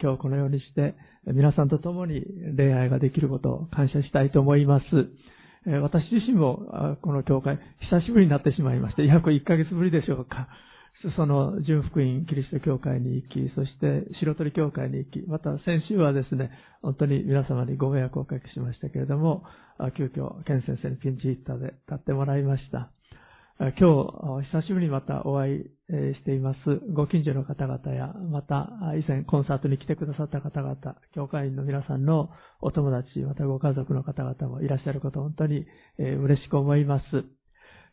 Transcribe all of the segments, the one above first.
今日このようにして皆さんと共に恋愛ができることを感謝したいと思います。私自身もこの教会久しぶりになってしまいまして、約1ヶ月ぶりでしょうか。その純福音キリスト教会に行き、そして白鳥教会に行き、また先週はですね、本当に皆様にご迷惑をおかけしましたけれども、急遽、ケン先生にピンチヒッターで立ってもらいました。今日、久しぶりにまたお会いしています、ご近所の方々や、また以前コンサートに来てくださった方々、教会員の皆さんのお友達、またご家族の方々もいらっしゃること本当に嬉しく思います。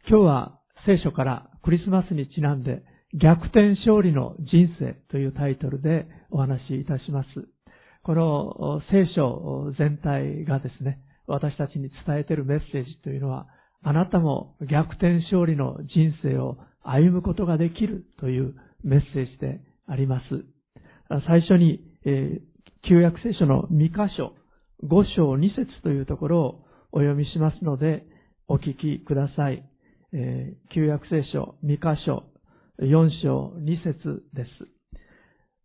今日は聖書からクリスマスにちなんで、逆転勝利の人生というタイトルでお話しいたします。この聖書全体がですね、私たちに伝えているメッセージというのは、あなたも逆転勝利の人生を歩むことができるというメッセージであります。最初に、えー、旧約聖書の2箇所、5章2節というところをお読みしますので、お聞きください。えー、旧約聖書2箇所4章2節です。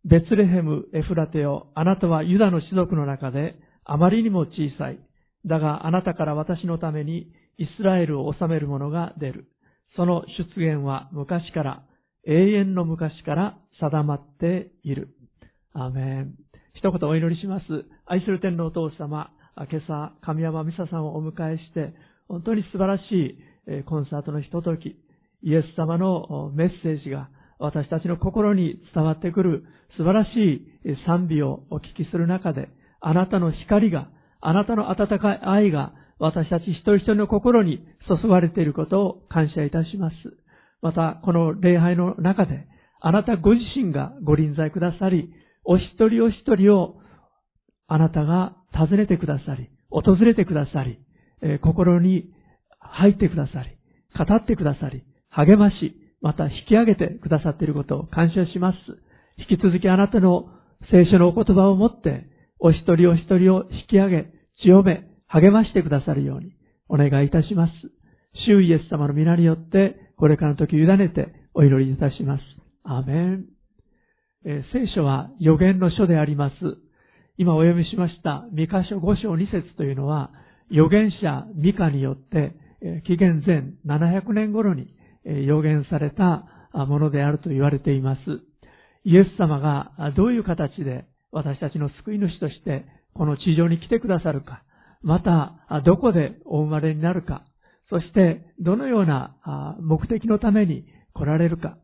ベツレヘム、エフラテオ、あなたはユダの種族の中であまりにも小さい。だがあなたから私のためにイスラエルを治める者が出る。その出現は昔から、永遠の昔から定まっている。アメン。一言お祈りします。愛する天皇お父様、今朝、神山美沙さんをお迎えして、本当に素晴らしいコンサートのひととき、イエス様のメッセージが私たちの心に伝わってくる素晴らしい賛美をお聞きする中で、あなたの光が、あなたの温かい愛が私たち一人一人の心に注がれていることを感謝いたします。また、この礼拝の中で、あなたご自身がご臨在くださり、お一人お一人をあなたが訪ねてくださり、訪れてくださり、心に入ってくださり、語ってくださり、励まし、また引き上げてくださっていることを感謝します。引き続きあなたの聖書のお言葉をもって、お一人お一人を引き上げ、強め、励ましてくださるようにお願いいたします。主イエス様の皆によって、これからの時委ねてお祈りいたします。アメン。え聖書は予言の書であります。今お読みしました三箇所五章二節というのは、預言者ミカによってえ、紀元前700年頃に予言されたものであると言われています。イエス様がどういう形で私たちの救い主としてこの地上に来てくださるか、またどこでお生まれになるか、そしてどのような目的のために来られるか、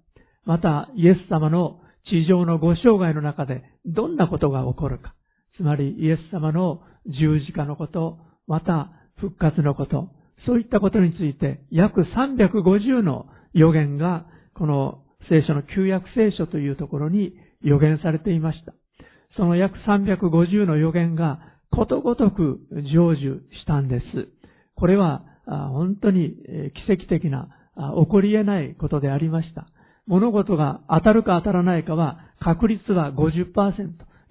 またイエス様の地上のご生涯の中でどんなことが起こるか、つまりイエス様の十字架のこと、また復活のこと、そういったことについて約350の予言がこの聖書の旧約聖書というところに予言されていました。その約350の予言がことごとく成就したんです。これは本当に奇跡的な起こり得ないことでありました。物事が当たるか当たらないかは確率は50%、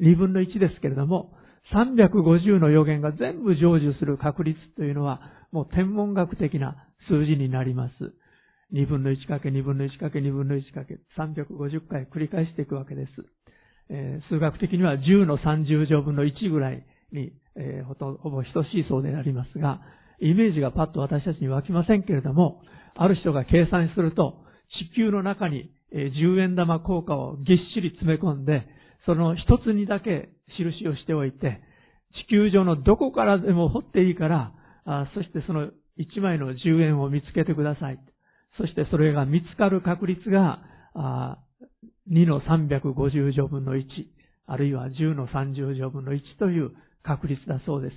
2分の1ですけれども、350の予言が全部成就する確率というのはもう天文学的な数字になります。2分の1かけ2分の1かけ2分の1かけ350回繰り返していくわけです。数学的には10の30乗分の1ぐらいに、えー、ほとほぼ等しいそうでありますが、イメージがパッと私たちに湧きませんけれども、ある人が計算すると、地球の中に10円玉硬貨をぎっしり詰め込んで、その一つにだけ印をしておいて、地球上のどこからでも掘っていいから、あそしてその1枚の10円を見つけてください。そしてそれが見つかる確率が、あ2の350乗分の1、あるいは10の30乗分の1という確率だそうです。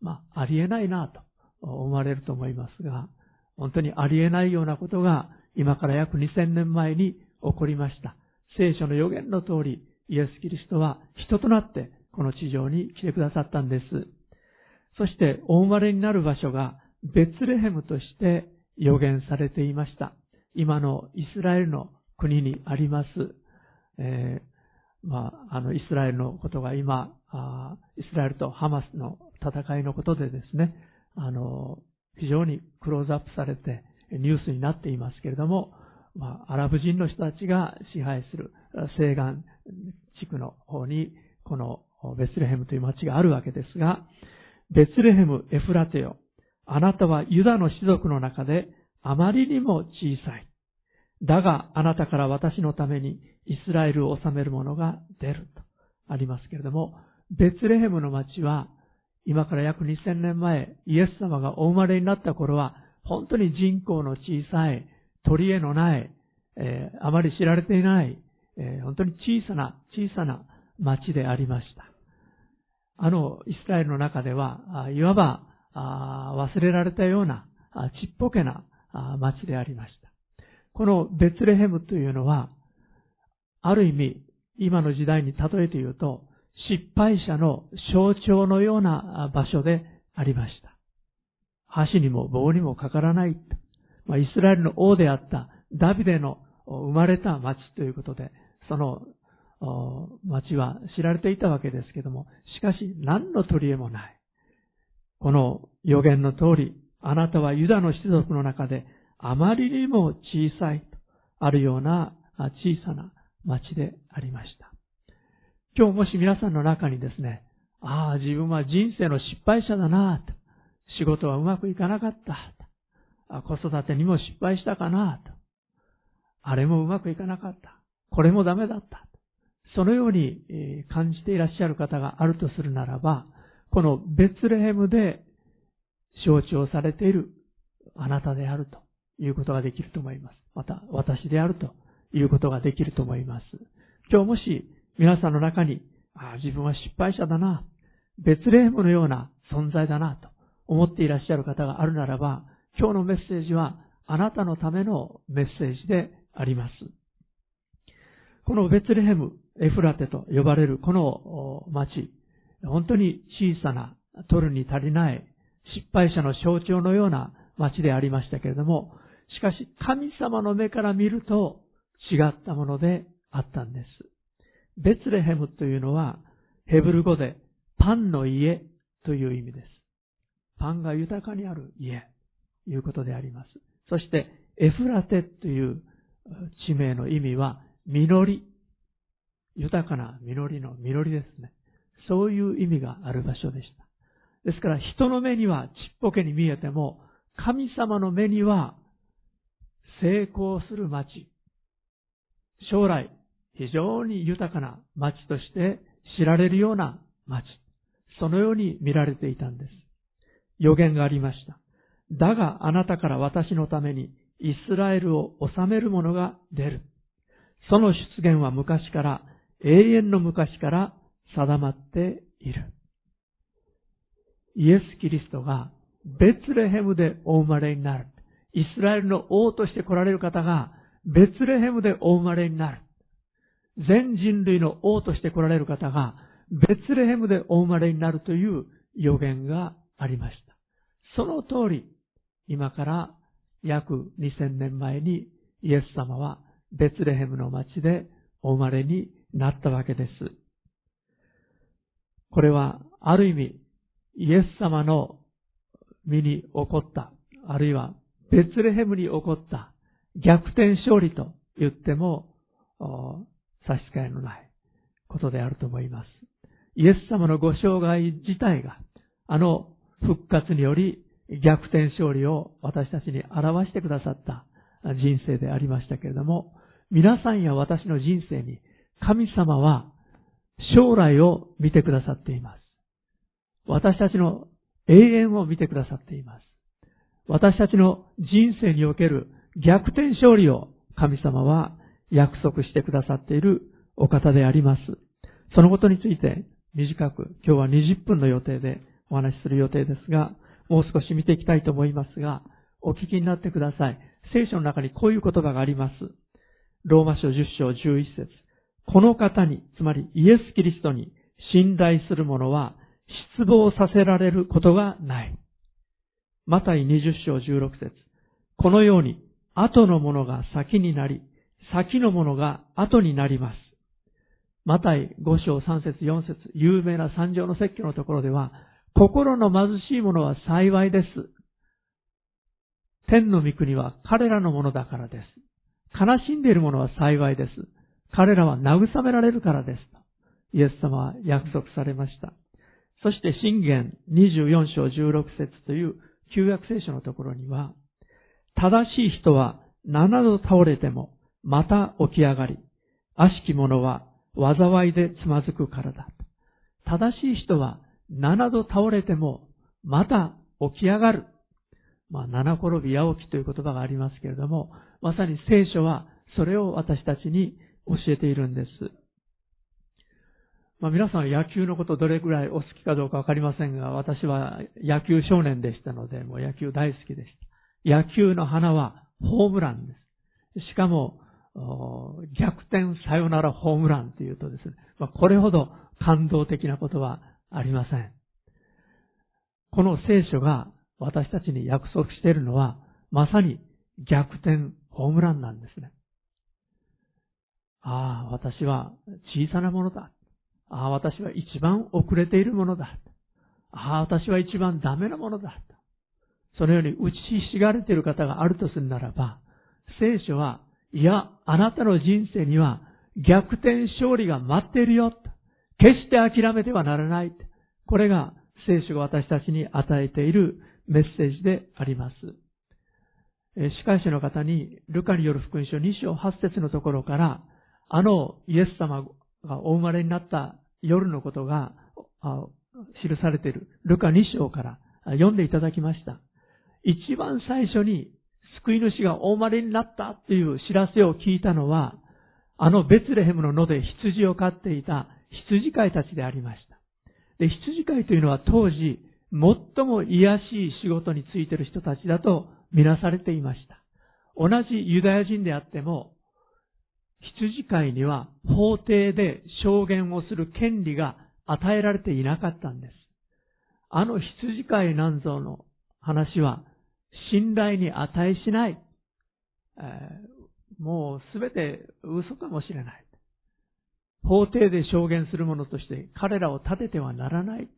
まあ、ありえないなと思われると思いますが、本当にありえないようなことが今から約2000年前に起こりました。聖書の予言の通り、イエス・キリストは人となってこの地上に来てくださったんです。そしてお生まれになる場所がベツレヘムとして予言されていました。今のイスラエルの国にあります。えー、まあ、あの、イスラエルのことが今、イスラエルとハマスの戦いのことでですね、あの、非常にクローズアップされてニュースになっていますけれども、まあ、アラブ人の人たちが支配する西岸地区の方にこのベツレヘムという町があるわけですが、ベツレヘム・エフラテよ。あなたはユダの種族の中であまりにも小さい。だがあなたから私のためにイスラエルを治める者が出るとありますけれども、ベツレヘムの町は今から約2000年前、イエス様がお生まれになった頃は、本当に人口の小さい、取り柄のない、えー、あまり知られていない、えー、本当に小さな、小さな町でありました。あの、イスラエルの中では、いわば忘れられたような、ちっぽけな町でありました。このベツレヘムというのは、ある意味、今の時代に例えて言うと、失敗者の象徴のような場所でありました。箸にも棒にもかからない。まあ、イスラエルの王であったダビデの生まれた町ということで、その町は知られていたわけですけども、しかし何の取り柄もない。この予言の通り、あなたはユダの種族の中であまりにも小さいとあるような小さな町でありました。今日もし皆さんの中にですね、ああ、自分は人生の失敗者だなと、仕事はうまくいかなかった、子育てにも失敗したかなと、あれもうまくいかなかった、これもダメだった、そのように感じていらっしゃる方があるとするならば、このベツレヘムで象徴されているあなたであるということができると思います。また、私であるということができると思います。今日もし皆さんの中に、ああ、自分は失敗者だな、ベツレヘムのような存在だなと思っていらっしゃる方があるならば、今日のメッセージはあなたのためのメッセージであります。このベツレヘム、エフラテと呼ばれるこの町、本当に小さな、取るに足りない失敗者の象徴のような町でありましたけれども、しかし神様の目から見ると違ったものであったんです。ベツレヘムというのはヘブル語でパンの家という意味です。パンが豊かにある家ということであります。そしてエフラテという地名の意味は実り。豊かな実りの実りですね。そういう意味がある場所でした。ですから人の目にはちっぽけに見えても、神様の目には成功する町、将来非常に豊かな町として知られるような町、そのように見られていたんです。予言がありました。だがあなたから私のためにイスラエルを治める者が出る。その出現は昔から、永遠の昔から定まっている。イエス・キリストがベツレヘムでお生まれになる。イスラエルの王として来られる方がベツレヘムでお生まれになる。全人類の王として来られる方がベツレヘムでお生まれになるという予言がありました。その通り、今から約2000年前にイエス様はベツレヘムの町でお生まれになったわけです。これは、ある意味、イエス様の身に起こった、あるいは、ベツレヘムに起こった逆転勝利と言っても、差し支えのないことであると思います。イエス様のご生涯自体が、あの復活により逆転勝利を私たちに表してくださった人生でありましたけれども、皆さんや私の人生に神様は将来を見てくださっています。私たちの永遠を見てくださっています。私たちの人生における逆転勝利を神様は約束してくださっているお方であります。そのことについて短く今日は20分の予定でお話しする予定ですが、もう少し見ていきたいと思いますが、お聞きになってください。聖書の中にこういう言葉があります。ローマ書10章11節この方に、つまりイエス・キリストに信頼する者は失望させられることがない。マタイ20章16節このように、後のものが先になり、先のものが後になります。マタイ5章3節4節有名な三条の説教のところでは、心の貧しい者は幸いです。天の御国は彼らのものだからです。悲しんでいる者は幸いです。彼らは慰められるからです。イエス様は約束されました。そして信玄24章16節という旧約聖書のところには、正しい人は七度倒れてもまた起き上がり、悪しき者は災いでつまずくからだ。正しい人は七度倒れてもまた起き上がる。まあ、七転び八起きという言葉がありますけれども、まさに聖書はそれを私たちに教えているんです。まあ、皆さん野球のことどれぐらいお好きかどうかわかりませんが、私は野球少年でしたので、もう野球大好きでした。野球の花はホームランです。しかも、逆転サヨナラホームランというとですね、まあ、これほど感動的なことはありません。この聖書が私たちに約束しているのは、まさに逆転ホームランなんですね。ああ、私は小さなものだ。ああ、私は一番遅れているものだ。ああ、私は一番ダメなものだ。そのように打ちひしがれている方があるとするならば、聖書は、いや、あなたの人生には逆転勝利が待っているよ。決して諦めてはならない。これが聖書が私たちに与えているメッセージであります。司会者の方に、ルカによる福音書2章8節のところから、あのイエス様お生まれになった夜のことが記されているルカ2章から読んでいただきました。一番最初に救い主がお生まれになったという知らせを聞いたのは、あのベツレヘムの野で羊を飼っていた羊飼いたちでありました。で、羊飼いというのは当時、最も癒しい仕事についている人たちだとみなされていました。同じユダヤ人であっても、羊飼いには法廷で証言をする権利が与えられていなかったんです。あの羊飼いなんぞの話は信頼に値しない。えー、もうすべて嘘かもしれない。法廷で証言する者として彼らを立ててはならない。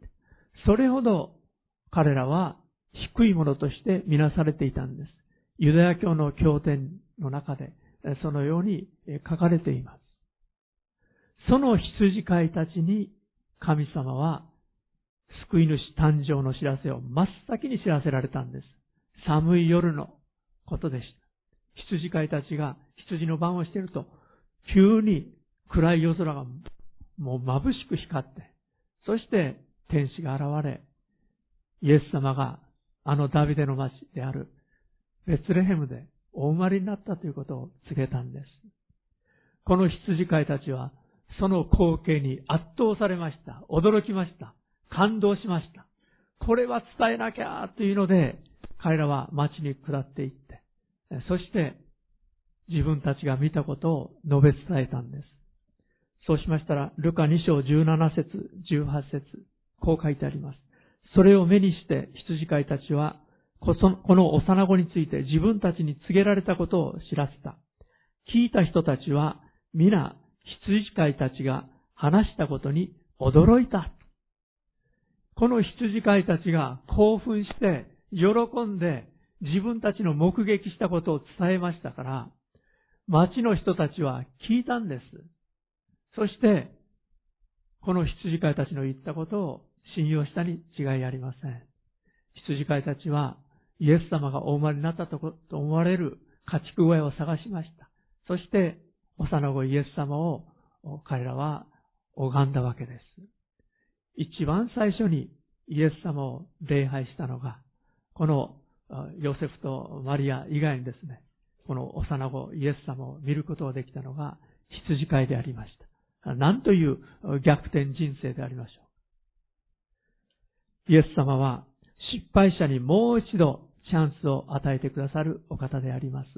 それほど彼らは低いものとしてみなされていたんです。ユダヤ教の経典の中でそのように書かれています。その羊飼いたちに神様は救い主誕生の知らせを真っ先に知らせられたんです。寒い夜のことでした。羊飼いたちが羊の番をしていると、急に暗い夜空がもう眩しく光って、そして天使が現れ、イエス様があのダビデの町であるベツレヘムでお生まれになったということを告げたんです。この羊飼いたちはその光景に圧倒されました。驚きました。感動しました。これは伝えなきゃというので、彼らは町に下っていって、そして自分たちが見たことを述べ伝えたんです。そうしましたら、ルカ2章17節、18節、こう書いてあります。それを目にして羊飼いたちは、この幼子について自分たちに告げられたことを知らせた。聞いた人たちは、皆、羊飼いたちが話したことに驚いた。この羊飼いたちが興奮して、喜んで、自分たちの目撃したことを伝えましたから、町の人たちは聞いたんです。そして、この羊飼いたちの言ったことを信用したに違いありません。羊飼いたちはイエス様がお生まれになったとと思われる家畜小屋を探しました。そして、幼子イエス様を彼らは拝んだわけです。一番最初にイエス様を礼拝したのが、このヨセフとマリア以外にですね、この幼子イエス様を見ることができたのが羊飼いでありました。なんという逆転人生でありましょう。イエス様は失敗者にもう一度チャンスを与えてくださるお方であります。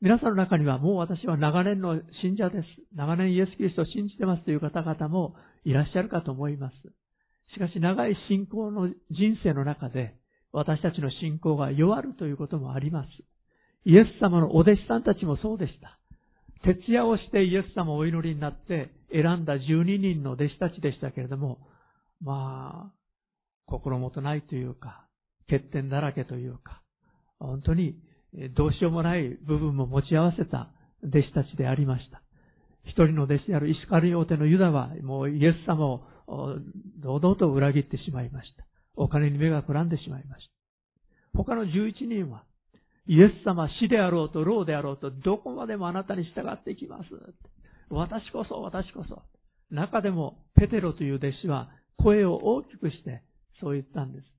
皆さんの中にはもう私は長年の信者です。長年イエス・キリストを信じてますという方々もいらっしゃるかと思います。しかし長い信仰の人生の中で私たちの信仰が弱るということもあります。イエス様のお弟子さんたちもそうでした。徹夜をしてイエス様をお祈りになって選んだ12人の弟子たちでしたけれども、まあ、心もとないというか、欠点だらけというか、本当にどうしようもない部分も持ち合わせた弟子たちでありました。一人の弟子であるイスカリオテのユダはもうイエス様を堂々と裏切ってしまいました。お金に目がくらんでしまいました。他の11人は、イエス様死であろうと老であろうとどこまでもあなたに従っていきます。私こそ、私こそ。中でもペテロという弟子は声を大きくしてそう言ったんです。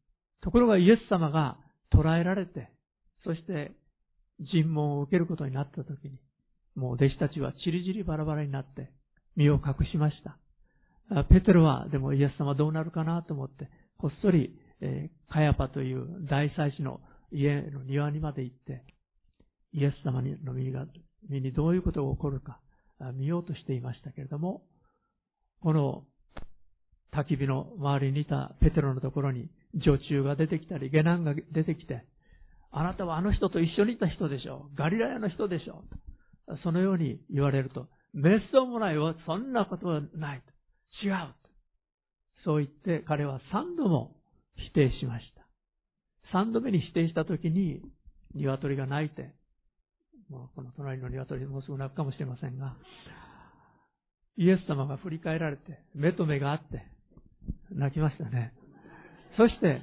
ところがイエス様が捕らえられて、そして尋問を受けることになった時に、もう弟子たちはチリチリバラバラになって身を隠しました。ペテロはでもイエス様どうなるかなと思って、こっそり、えー、カヤパという大祭司の家の庭にまで行って、イエス様の身が身にどういうことが起こるか見ようとしていましたけれども、この焚き火の周りにいたペテロのところに女中が出てきたり、下男が出てきて、あなたはあの人と一緒にいた人でしょう。ガリラヤの人でしょう。そのように言われると、滅相もないわ。そんなことはない。違う。そう言って彼は三度も否定しました。三度目に否定したときに、鶏が鳴いて、もうこの隣の鶏もうすぐ鳴くかもしれませんが、イエス様が振り返られて、目と目があって、泣きましたね。そして、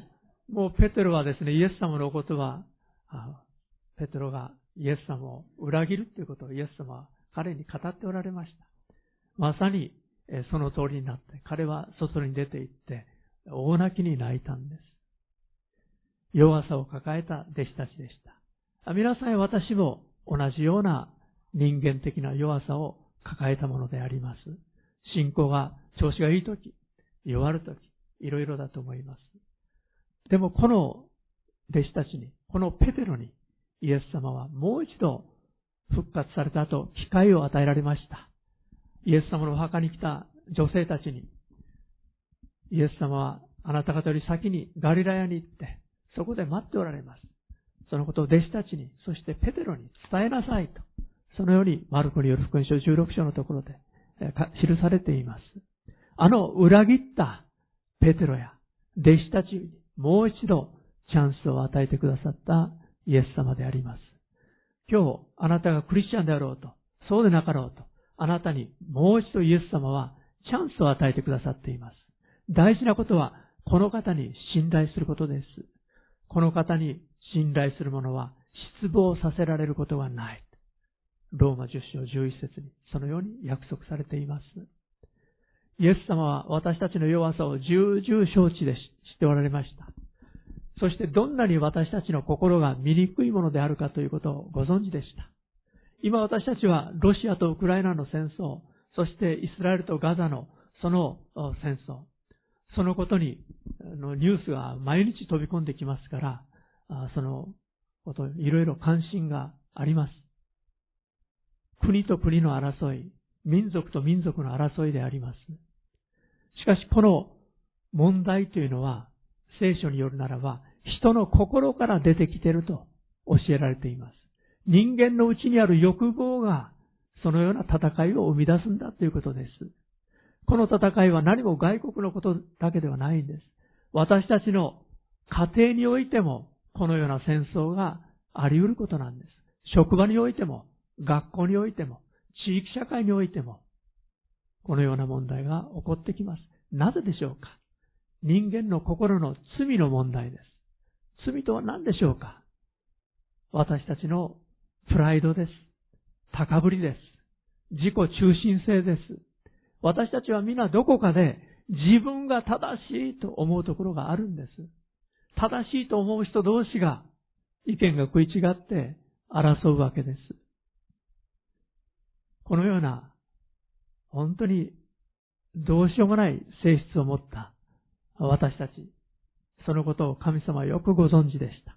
もうペテロはですね、イエス様のことは、ペテロがイエス様を裏切るということをイエス様は彼に語っておられました。まさにその通りになって、彼は外に出て行って、大泣きに泣いたんです。弱さを抱えた弟子たちでした。皆さん私も同じような人間的な弱さを抱えたものであります。信仰が調子がいいとき、弱るとき、いろいろだと思います。でもこの弟子たちに、このペテロに、イエス様はもう一度復活された後、機会を与えられました。イエス様のお墓に来た女性たちに、イエス様はあなた方より先にガリラヤに行って、そこで待っておられます。そのことを弟子たちに、そしてペテロに伝えなさいと。そのようにマルコによる福音書16章のところで記されています。あの裏切ったペテロや弟子たちにもう一度チャンスを与えてくださったイエス様であります。今日あなたがクリスチャンであろうと、そうでなかろうと、あなたにもう一度イエス様はチャンスを与えてくださっています。大事なことはこの方に信頼することです。この方に信頼する者は失望させられることはない。ローマ10章11節にそのように約束されています。イエス様は私たちの弱さを重々承知でしておられました。そしてどんなに私たちの心が醜いものであるかということをご存知でした。今私たちはロシアとウクライナの戦争、そしてイスラエルとガザのその戦争、そのことにのニュースが毎日飛び込んできますから、そのこと、いろいろ関心があります。国と国の争い、民族と民族の争いであります。しかしこの問題というのは、聖書によるならば、人の心から出てきていると教えられています。人間のうちにある欲望が、そのような戦いを生み出すんだということです。この戦いは何も外国のことだけではないんです。私たちの家庭においても、このような戦争があり得ることなんです。職場においても、学校においても、地域社会においても、このような問題が起こってきます。なぜでしょうか？人間の心の罪の問題です。罪とは何でしょうか？私たちのプライドです。高ぶりです。自己中心性です。私たちは皆どこかで自分が正しいと思うところがあるんです。正しいと思う人同士が意見が食い違って争うわけです。このような、本当にどうしようもない性質を持った私たち、そのことを神様はよくご存知でした。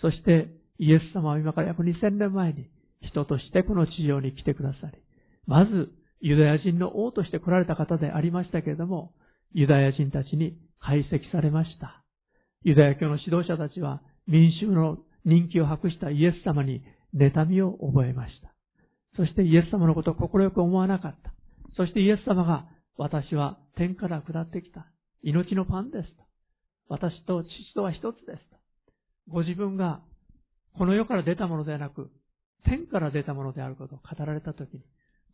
そしてイエス様は今から約2000年前に人としてこの地上に来てくださり、まずユダヤ人の王として来られた方でありましたけれども、ユダヤ人たちに排斥されました。ユダヤ教の指導者たちは民衆の人気を博したイエス様に妬みを覚えました。そしてイエス様のことを快く思わなかった。そしてイエス様が、私は天から下ってきた。命のパンですと。私と父とは一つですと。ご自分がこの世から出たものではなく、天から出たものであることを語られたときに、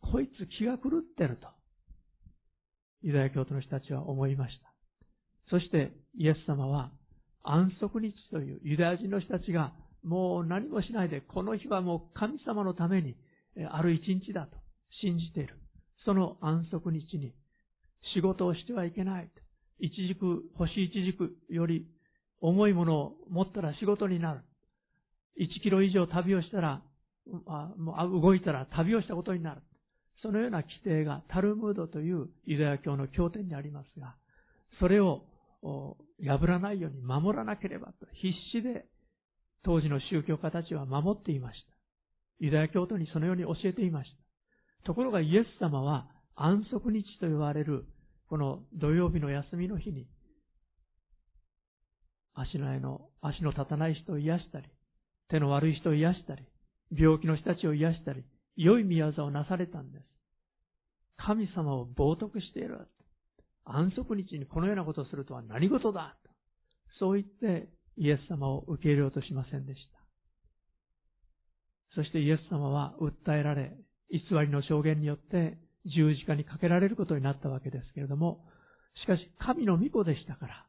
こいつ気が狂ってると、ユダヤ教徒の人たちは思いました。そしてイエス様は安息日というユダヤ人の人たちがもう何もしないで、この日はもう神様のためにある一日だと信じている。その安息日に仕事をしてはいけない。一軸、星一軸より重いものを持ったら仕事になる。1キロ以上旅をしたら、動いたら旅をしたことになる。そのような規定がタルムードというユダヤ教の経典にありますが、それを破らないように守らなければと必死で当時の宗教家たちは守っていました。ユダヤ教徒にそのように教えていました。ところがイエス様は安息日と言われるこの土曜日の休みの日に足のの、足の立たない人を癒したり、手の悪い人を癒したり、病気の人たちを癒したり、良い宮業をなされたんです。神様を冒涜している。安息日にこのようなことをするとは何事だそう言ってイエス様を受け入れようとしませんでした。そしてイエス様は訴えられ、偽りの証言によって十字架にかけられることになったわけですけれども、しかし神の御子でしたから、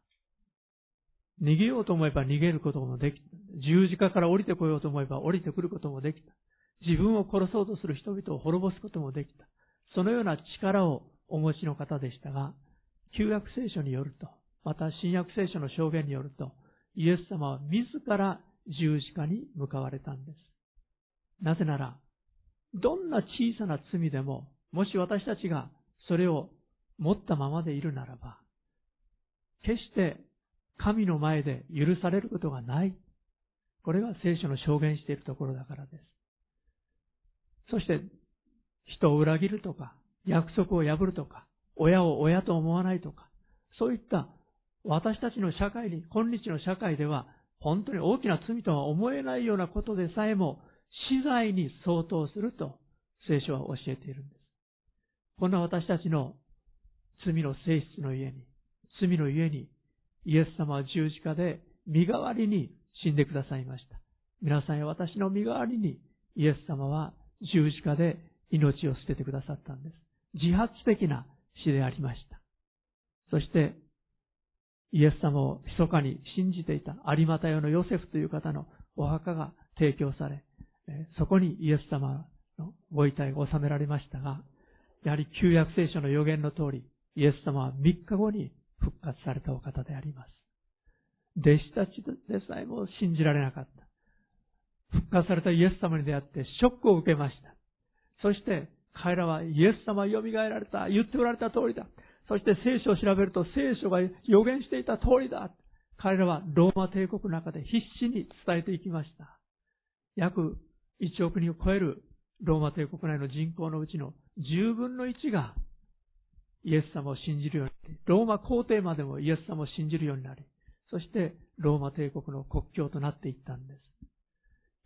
逃げようと思えば逃げることもできた。十字架から降りてこようと思えば降りてくることもできた。自分を殺そうとする人々を滅ぼすこともできた。そのような力をお持ちの方でしたが、旧約聖書によると、また新約聖書の証言によると、イエス様は自ら十字架に向かわれたんです。なぜなら、どんな小さな罪でも、もし私たちがそれを持ったままでいるならば、決して神の前で許されることがない。これが聖書の証言しているところだからです。そして、人を裏切るとか、約束を破るとか、親を親と思わないとか、そういった私たちの社会に、今日の社会では、本当に大きな罪とは思えないようなことでさえも、死罪に相当すると聖書は教えているんです。こんな私たちの罪の性質の家に、罪の家に、イエス様は十字架で身代わりに死んでくださいました。皆さんや私の身代わりに、イエス様は十字架で命を捨ててくださったんです。自発的な死でありました。そして、イエス様を密かに信じていた有股用のヨセフという方のお墓が提供され、そこにイエス様のご遺体が収められましたが、やはり旧約聖書の予言の通り、イエス様は3日後に復活されたお方であります。弟子たちでさえも信じられなかった。復活されたイエス様に出会ってショックを受けました。そして彼らはイエス様は蘇られた、言っておられた通りだ。そして聖書を調べると聖書が予言していた通りだ。彼らはローマ帝国の中で必死に伝えていきました。約1億人を超えるローマ帝国内の人口のうちの10分の1がイエス様を信じるようになり、ローマ皇帝までもイエス様を信じるようになり、そしてローマ帝国の国境となっていったんです。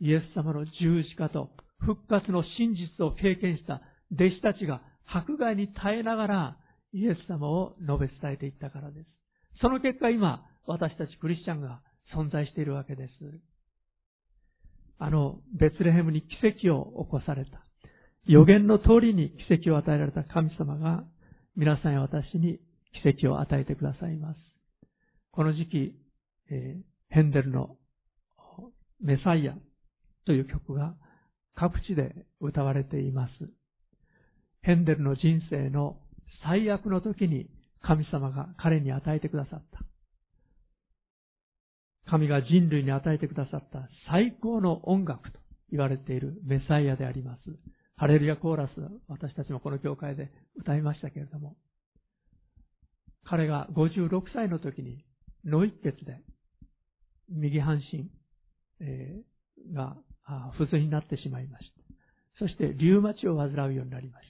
イエス様の十字架と復活の真実を経験した弟子たちが迫害に耐えながらイエス様を述べ伝えていったからです。その結果今、私たちクリスチャンが存在しているわけです。あの、ベツレヘムに奇跡を起こされた。予言の通りに奇跡を与えられた神様が、皆さんや私に奇跡を与えてくださいます。この時期、えー、ヘンデルのメサイアという曲が各地で歌われています。ヘンデルの人生の最悪の時に神様が彼に与えてくださった。神が人類に与えてくださった最高の音楽と言われているメサイアであります。ハレルヤコーラス、私たちもこの教会で歌いましたけれども、彼が56歳の時に脳一血で右半身、えー、が不随になってしまいました。そしてリュウマチを患うようになりまし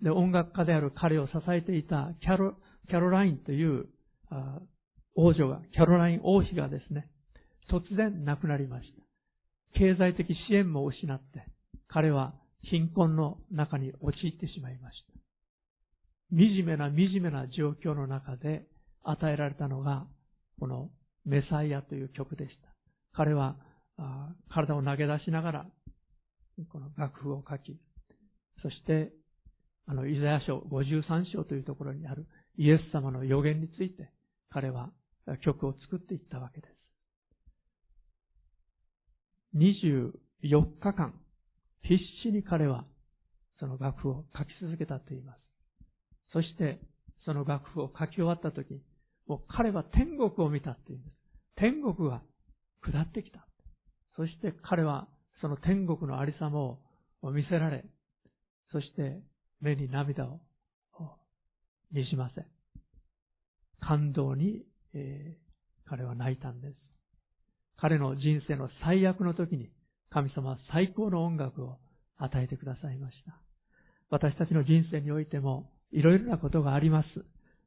た。で、音楽家である彼を支えていたキャロ、キャロラインという王女が、キャロライン王妃がですね、突然亡くなりました。経済的支援も失って、彼は貧困の中に陥ってしまいました。惨めな惨めな状況の中で与えられたのが、このメサイアという曲でした。彼は体を投げ出しながら、この楽譜を書き、そしてあの、イザヤ書53章というところにあるイエス様の予言について、彼は曲を作っていったわけです。24日間、必死に彼はその楽譜を書き続けたと言います。そして、その楽譜を書き終わったとき、もう彼は天国を見たっていうんです。天国が下ってきた。そして彼はその天国のありさまを見せられ、そして目に涙をにじませ、感動に、えー、彼は泣いたんです。彼の人生の最悪の時に神様は最高の音楽を与えてくださいました。私たちの人生においてもいろいろなことがあります。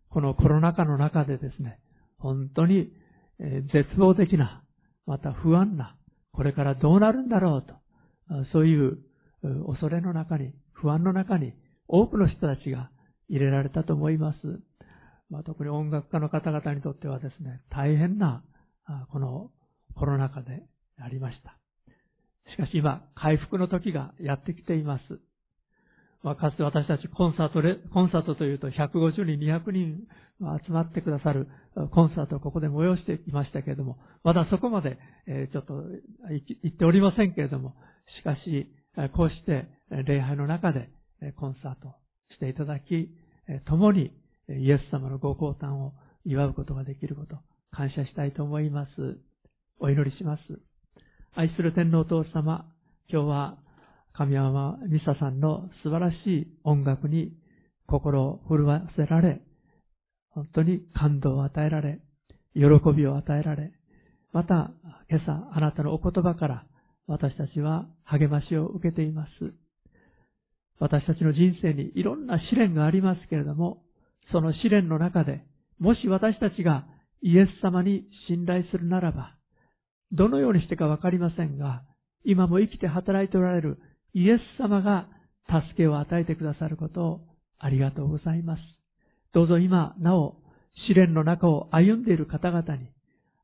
このコロナ禍の中でですね、本当に絶望的な、また不安な、これからどうなるんだろうと、そういう恐れの中に、不安の中に多くの人たちが入れられたと思います。まあ、特に音楽家の方々にとってはですね、大変な、このコロナ禍でありました。しかし今、回復の時がやってきています。まあ、かつて私たちコンサートレ、コンサートというと150人、200人集まってくださるコンサートをここで催していましたけれども、まだそこまで、ちょっと行っておりませんけれども、しかし、こうして礼拝の中でコンサートしていただき、共にイエス様のご降誕を祝うことができること、感謝したいと思います。お祈りします。愛する天皇お父様、今日は神山美沙さんの素晴らしい音楽に心を震わせられ、本当に感動を与えられ、喜びを与えられ、また今朝あなたのお言葉から私たちは励ましを受けています。私たちの人生にいろんな試練がありますけれども、その試練の中で、もし私たちがイエス様に信頼するならば、どのようにしてかわかりませんが、今も生きて働いておられるイエス様が助けを与えてくださることをありがとうございます。どうぞ今、なお、試練の中を歩んでいる方々に、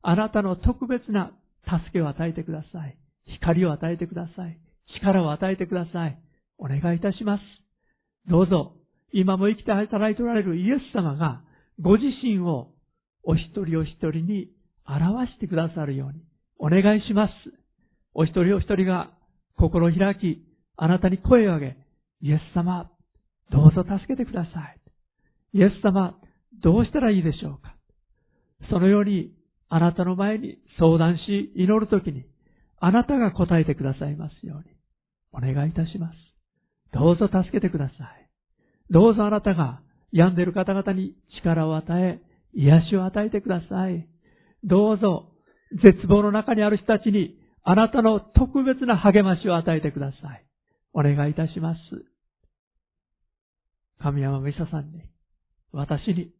あなたの特別な助けを与えてください。光を与えてください。力を与えてください。お願いいたします。どうぞ、今も生きて働いておられるイエス様が、ご自身をお一人お一人に表してくださるように、お願いします。お一人お一人が心を開き、あなたに声を上げ、イエス様、どうぞ助けてください。イエス様、どうしたらいいでしょうかそのように、あなたの前に相談し、祈るときに、あなたが答えてくださいますように、お願いいたします。どうぞ助けてください。どうぞあなたが病んでいる方々に力を与え、癒しを与えてください。どうぞ、絶望の中にある人たちに、あなたの特別な励ましを与えてください。お願いいたします。神山美沙さんに、私に、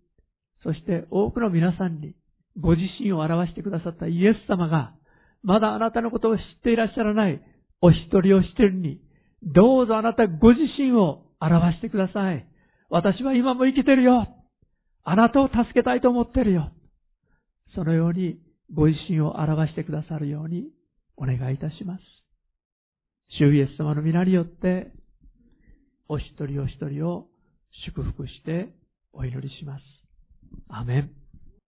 そして多くの皆さんに、ご自身を表してくださったイエス様が、まだあなたのことを知っていらっしゃらないお一人お一人に、どうぞあなたご自身を表してください。私は今も生きてるよ。あなたを助けたいと思ってるよ。そのようにご自身を表してくださるようにお願いいたします。主イエス様の皆によって、お一人お一人を祝福してお祈りします。アメン。